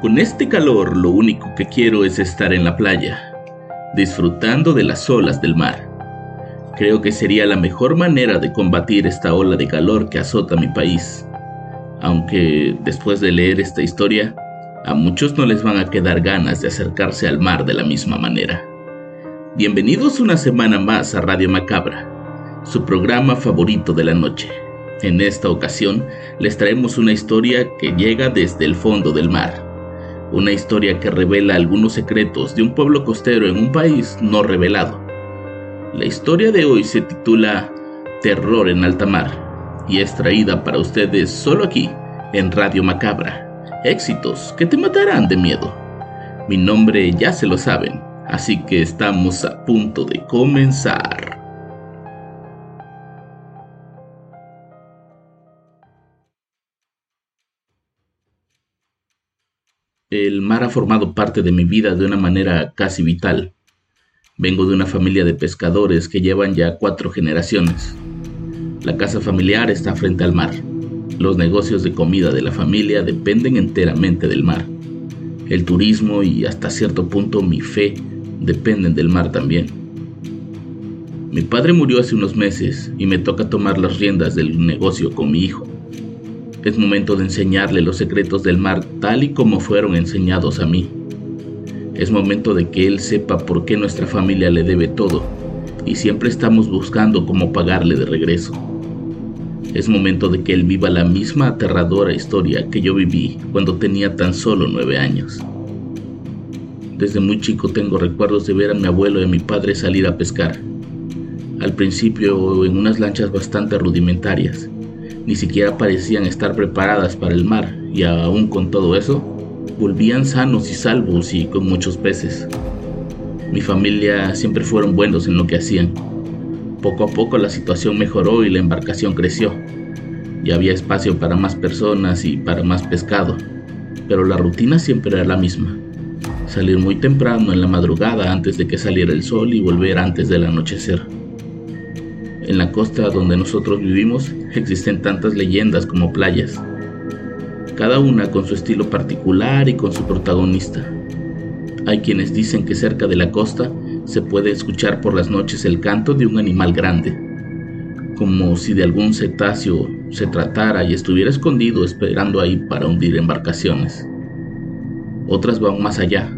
Con este calor lo único que quiero es estar en la playa, disfrutando de las olas del mar. Creo que sería la mejor manera de combatir esta ola de calor que azota mi país. Aunque después de leer esta historia, a muchos no les van a quedar ganas de acercarse al mar de la misma manera. Bienvenidos una semana más a Radio Macabra, su programa favorito de la noche. En esta ocasión les traemos una historia que llega desde el fondo del mar. Una historia que revela algunos secretos de un pueblo costero en un país no revelado. La historia de hoy se titula Terror en alta mar y es traída para ustedes solo aquí en Radio Macabra éxitos que te matarán de miedo. Mi nombre ya se lo saben, así que estamos a punto de comenzar. El mar ha formado parte de mi vida de una manera casi vital. Vengo de una familia de pescadores que llevan ya cuatro generaciones. La casa familiar está frente al mar. Los negocios de comida de la familia dependen enteramente del mar. El turismo y hasta cierto punto mi fe dependen del mar también. Mi padre murió hace unos meses y me toca tomar las riendas del negocio con mi hijo. Es momento de enseñarle los secretos del mar tal y como fueron enseñados a mí. Es momento de que él sepa por qué nuestra familia le debe todo y siempre estamos buscando cómo pagarle de regreso. Es momento de que él viva la misma aterradora historia que yo viví cuando tenía tan solo nueve años. Desde muy chico tengo recuerdos de ver a mi abuelo y a mi padre salir a pescar. Al principio en unas lanchas bastante rudimentarias. Ni siquiera parecían estar preparadas para el mar y aún con todo eso, volvían sanos y salvos y con muchos peces. Mi familia siempre fueron buenos en lo que hacían poco a poco la situación mejoró y la embarcación creció. Ya había espacio para más personas y para más pescado, pero la rutina siempre era la misma. Salir muy temprano en la madrugada antes de que saliera el sol y volver antes del anochecer. En la costa donde nosotros vivimos existen tantas leyendas como playas, cada una con su estilo particular y con su protagonista. Hay quienes dicen que cerca de la costa se puede escuchar por las noches el canto de un animal grande, como si de algún cetáceo se tratara y estuviera escondido esperando ahí para hundir embarcaciones. Otras van más allá.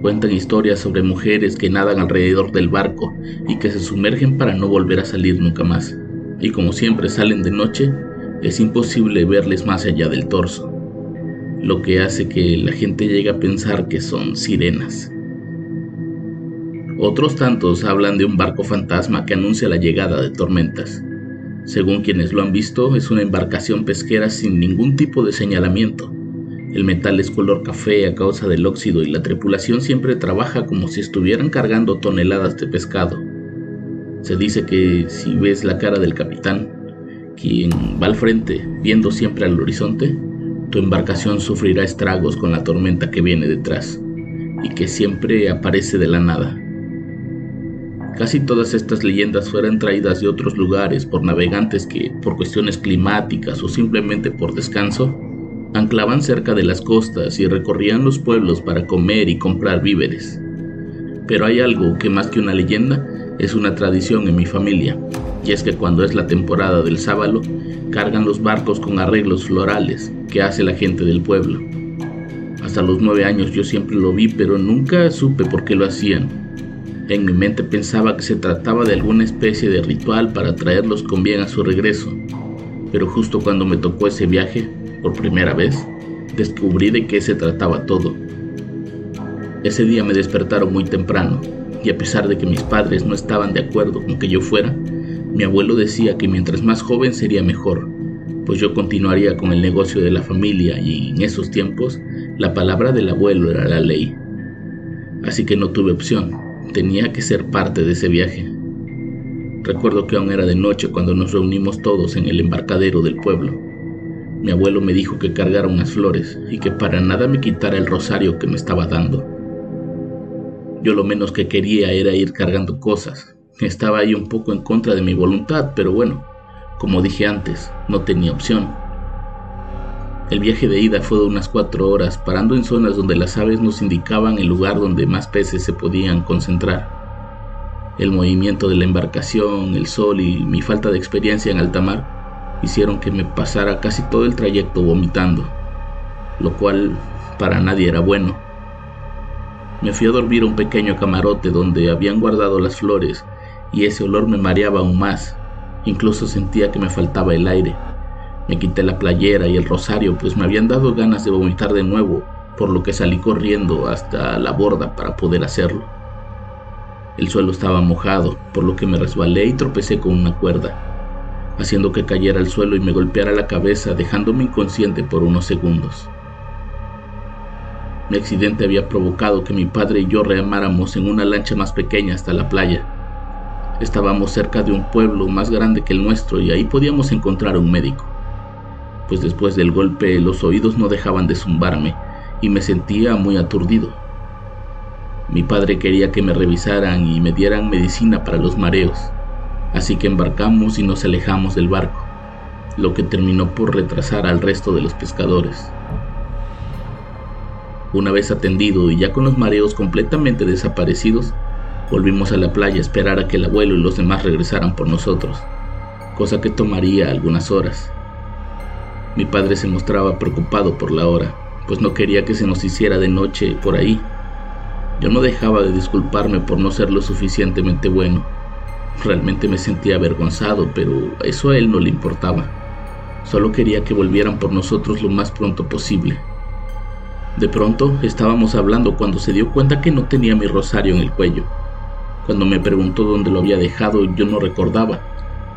Cuentan historias sobre mujeres que nadan alrededor del barco y que se sumergen para no volver a salir nunca más. Y como siempre salen de noche, es imposible verles más allá del torso, lo que hace que la gente llegue a pensar que son sirenas. Otros tantos hablan de un barco fantasma que anuncia la llegada de tormentas. Según quienes lo han visto, es una embarcación pesquera sin ningún tipo de señalamiento. El metal es color café a causa del óxido y la tripulación siempre trabaja como si estuvieran cargando toneladas de pescado. Se dice que si ves la cara del capitán, quien va al frente viendo siempre al horizonte, tu embarcación sufrirá estragos con la tormenta que viene detrás y que siempre aparece de la nada. Casi todas estas leyendas fueron traídas de otros lugares por navegantes que, por cuestiones climáticas o simplemente por descanso, anclaban cerca de las costas y recorrían los pueblos para comer y comprar víveres. Pero hay algo que más que una leyenda es una tradición en mi familia, y es que cuando es la temporada del sábalo, cargan los barcos con arreglos florales que hace la gente del pueblo. Hasta los nueve años yo siempre lo vi, pero nunca supe por qué lo hacían en mi mente pensaba que se trataba de alguna especie de ritual para traerlos con bien a su regreso, pero justo cuando me tocó ese viaje, por primera vez, descubrí de qué se trataba todo. Ese día me despertaron muy temprano, y a pesar de que mis padres no estaban de acuerdo con que yo fuera, mi abuelo decía que mientras más joven sería mejor, pues yo continuaría con el negocio de la familia y en esos tiempos la palabra del abuelo era la ley. Así que no tuve opción, tenía que ser parte de ese viaje. Recuerdo que aún era de noche cuando nos reunimos todos en el embarcadero del pueblo. Mi abuelo me dijo que cargara unas flores y que para nada me quitara el rosario que me estaba dando. Yo lo menos que quería era ir cargando cosas. Estaba ahí un poco en contra de mi voluntad, pero bueno, como dije antes, no tenía opción. El viaje de ida fue de unas cuatro horas, parando en zonas donde las aves nos indicaban el lugar donde más peces se podían concentrar. El movimiento de la embarcación, el sol y mi falta de experiencia en alta mar hicieron que me pasara casi todo el trayecto vomitando, lo cual para nadie era bueno. Me fui a dormir a un pequeño camarote donde habían guardado las flores y ese olor me mareaba aún más. Incluso sentía que me faltaba el aire. Me quité la playera y el rosario pues me habían dado ganas de vomitar de nuevo, por lo que salí corriendo hasta la borda para poder hacerlo. El suelo estaba mojado, por lo que me resbalé y tropecé con una cuerda haciendo que cayera al suelo y me golpeara la cabeza, dejándome inconsciente por unos segundos. Mi accidente había provocado que mi padre y yo remáramos en una lancha más pequeña hasta la playa. Estábamos cerca de un pueblo más grande que el nuestro y ahí podíamos encontrar a un médico. Pues después del golpe los oídos no dejaban de zumbarme y me sentía muy aturdido. Mi padre quería que me revisaran y me dieran medicina para los mareos así que embarcamos y nos alejamos del barco, lo que terminó por retrasar al resto de los pescadores. Una vez atendido y ya con los mareos completamente desaparecidos, volvimos a la playa a esperar a que el abuelo y los demás regresaran por nosotros, cosa que tomaría algunas horas. Mi padre se mostraba preocupado por la hora, pues no quería que se nos hiciera de noche por ahí. Yo no dejaba de disculparme por no ser lo suficientemente bueno Realmente me sentía avergonzado, pero eso a él no le importaba. Solo quería que volvieran por nosotros lo más pronto posible. De pronto estábamos hablando cuando se dio cuenta que no tenía mi rosario en el cuello. Cuando me preguntó dónde lo había dejado, yo no recordaba,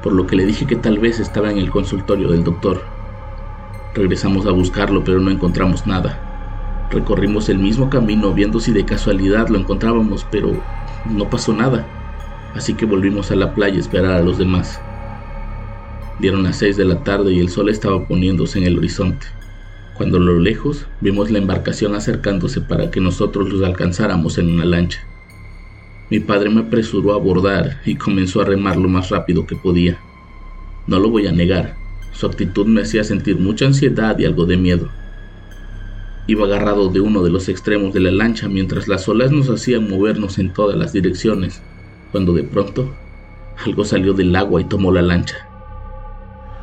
por lo que le dije que tal vez estaba en el consultorio del doctor. Regresamos a buscarlo, pero no encontramos nada. Recorrimos el mismo camino viendo si de casualidad lo encontrábamos, pero no pasó nada así que volvimos a la playa a esperar a los demás. Dieron las seis de la tarde y el sol estaba poniéndose en el horizonte, cuando a lo lejos vimos la embarcación acercándose para que nosotros los alcanzáramos en una lancha. Mi padre me apresuró a abordar y comenzó a remar lo más rápido que podía. No lo voy a negar, su actitud me hacía sentir mucha ansiedad y algo de miedo. Iba agarrado de uno de los extremos de la lancha mientras las olas nos hacían movernos en todas las direcciones cuando de pronto algo salió del agua y tomó la lancha.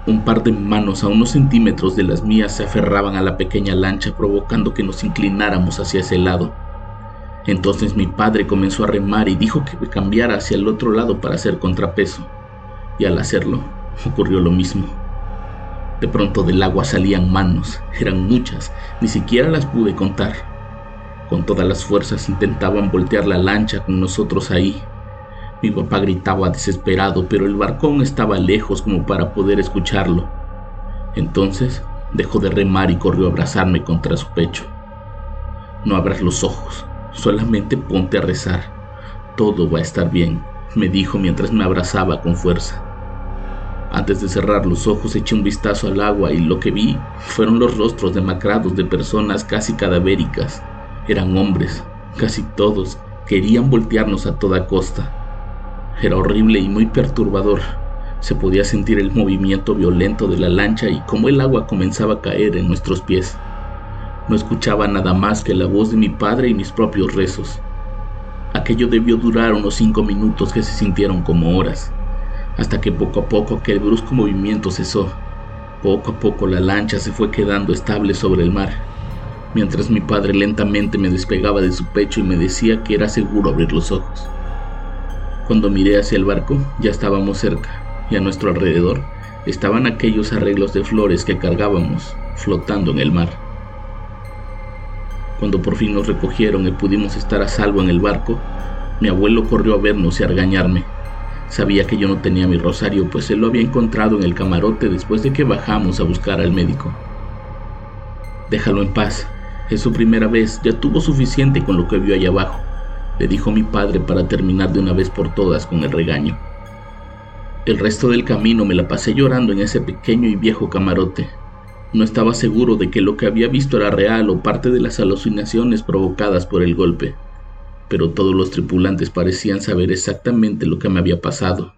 Un par de manos a unos centímetros de las mías se aferraban a la pequeña lancha provocando que nos inclináramos hacia ese lado. Entonces mi padre comenzó a remar y dijo que cambiara hacia el otro lado para hacer contrapeso. Y al hacerlo, ocurrió lo mismo. De pronto del agua salían manos, eran muchas, ni siquiera las pude contar. Con todas las fuerzas intentaban voltear la lancha con nosotros ahí, mi papá gritaba desesperado, pero el barcón estaba lejos como para poder escucharlo. Entonces dejó de remar y corrió a abrazarme contra su pecho. No abras los ojos, solamente ponte a rezar. Todo va a estar bien, me dijo mientras me abrazaba con fuerza. Antes de cerrar los ojos eché un vistazo al agua y lo que vi fueron los rostros demacrados de personas casi cadavéricas. Eran hombres, casi todos, querían voltearnos a toda costa. Era horrible y muy perturbador. Se podía sentir el movimiento violento de la lancha y cómo el agua comenzaba a caer en nuestros pies. No escuchaba nada más que la voz de mi padre y mis propios rezos. Aquello debió durar unos cinco minutos que se sintieron como horas, hasta que poco a poco aquel brusco movimiento cesó. Poco a poco la lancha se fue quedando estable sobre el mar, mientras mi padre lentamente me despegaba de su pecho y me decía que era seguro abrir los ojos. Cuando miré hacia el barco, ya estábamos cerca, y a nuestro alrededor estaban aquellos arreglos de flores que cargábamos, flotando en el mar. Cuando por fin nos recogieron y pudimos estar a salvo en el barco, Mi abuelo corrió a vernos y a regañarme. Sabía que yo no tenía mi rosario, pues él lo había encontrado en el camarote después de que bajamos a buscar al médico. Déjalo en paz. Es su primera vez, ya tuvo suficiente con lo que vio allá abajo, le dijo mi padre para terminar de una vez por todas con el regaño. El resto del camino me la pasé llorando en ese pequeño y viejo camarote. No estaba seguro de que lo que había visto era real o parte de las alucinaciones provocadas por el golpe pero todos los tripulantes parecían saber exactamente lo que me había pasado.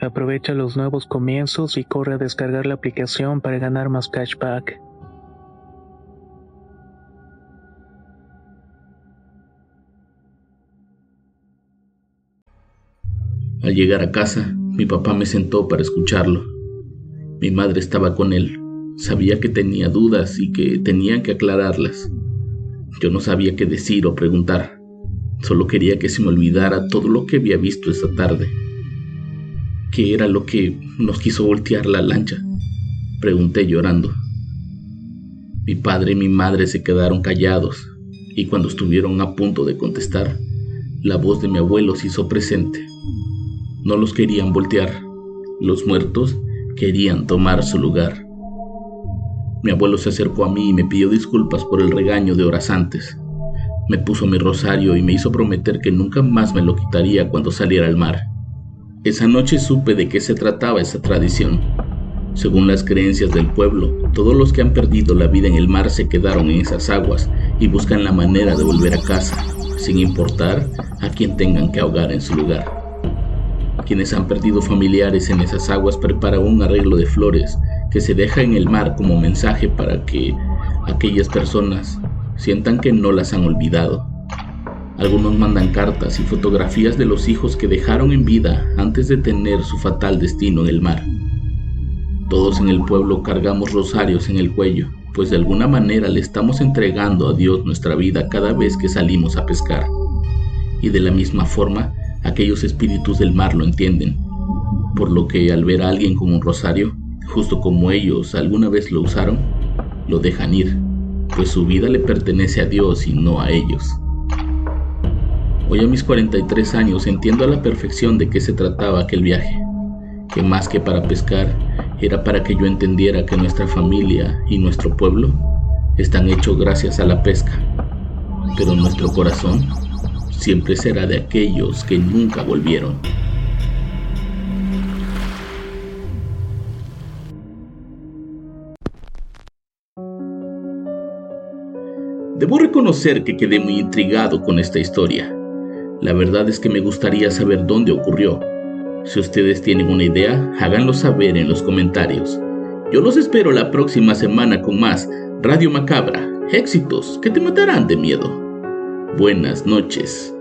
Aprovecha los nuevos comienzos y corre a descargar la aplicación para ganar más cashback. Al llegar a casa, mi papá me sentó para escucharlo. Mi madre estaba con él. Sabía que tenía dudas y que tenían que aclararlas. Yo no sabía qué decir o preguntar. Solo quería que se me olvidara todo lo que había visto esa tarde. ¿Qué era lo que nos quiso voltear la lancha? Pregunté llorando. Mi padre y mi madre se quedaron callados y cuando estuvieron a punto de contestar, la voz de mi abuelo se hizo presente. No los querían voltear, los muertos querían tomar su lugar. Mi abuelo se acercó a mí y me pidió disculpas por el regaño de horas antes. Me puso mi rosario y me hizo prometer que nunca más me lo quitaría cuando saliera al mar. Esa noche supe de qué se trataba esa tradición. Según las creencias del pueblo, todos los que han perdido la vida en el mar se quedaron en esas aguas y buscan la manera de volver a casa, sin importar a quien tengan que ahogar en su lugar. Quienes han perdido familiares en esas aguas preparan un arreglo de flores que se deja en el mar como mensaje para que aquellas personas sientan que no las han olvidado. Algunos mandan cartas y fotografías de los hijos que dejaron en vida antes de tener su fatal destino en el mar. Todos en el pueblo cargamos rosarios en el cuello, pues de alguna manera le estamos entregando a Dios nuestra vida cada vez que salimos a pescar. Y de la misma forma, aquellos espíritus del mar lo entienden, por lo que al ver a alguien con un rosario, justo como ellos alguna vez lo usaron, lo dejan ir, pues su vida le pertenece a Dios y no a ellos. Hoy a mis 43 años entiendo a la perfección de qué se trataba aquel viaje, que más que para pescar, era para que yo entendiera que nuestra familia y nuestro pueblo están hechos gracias a la pesca, pero nuestro corazón siempre será de aquellos que nunca volvieron. Debo reconocer que quedé muy intrigado con esta historia. La verdad es que me gustaría saber dónde ocurrió, si ustedes tienen una idea, háganlo saber en los comentarios. Yo los espero la próxima semana con más Radio Macabra, éxitos que te matarán de miedo. Buenas noches.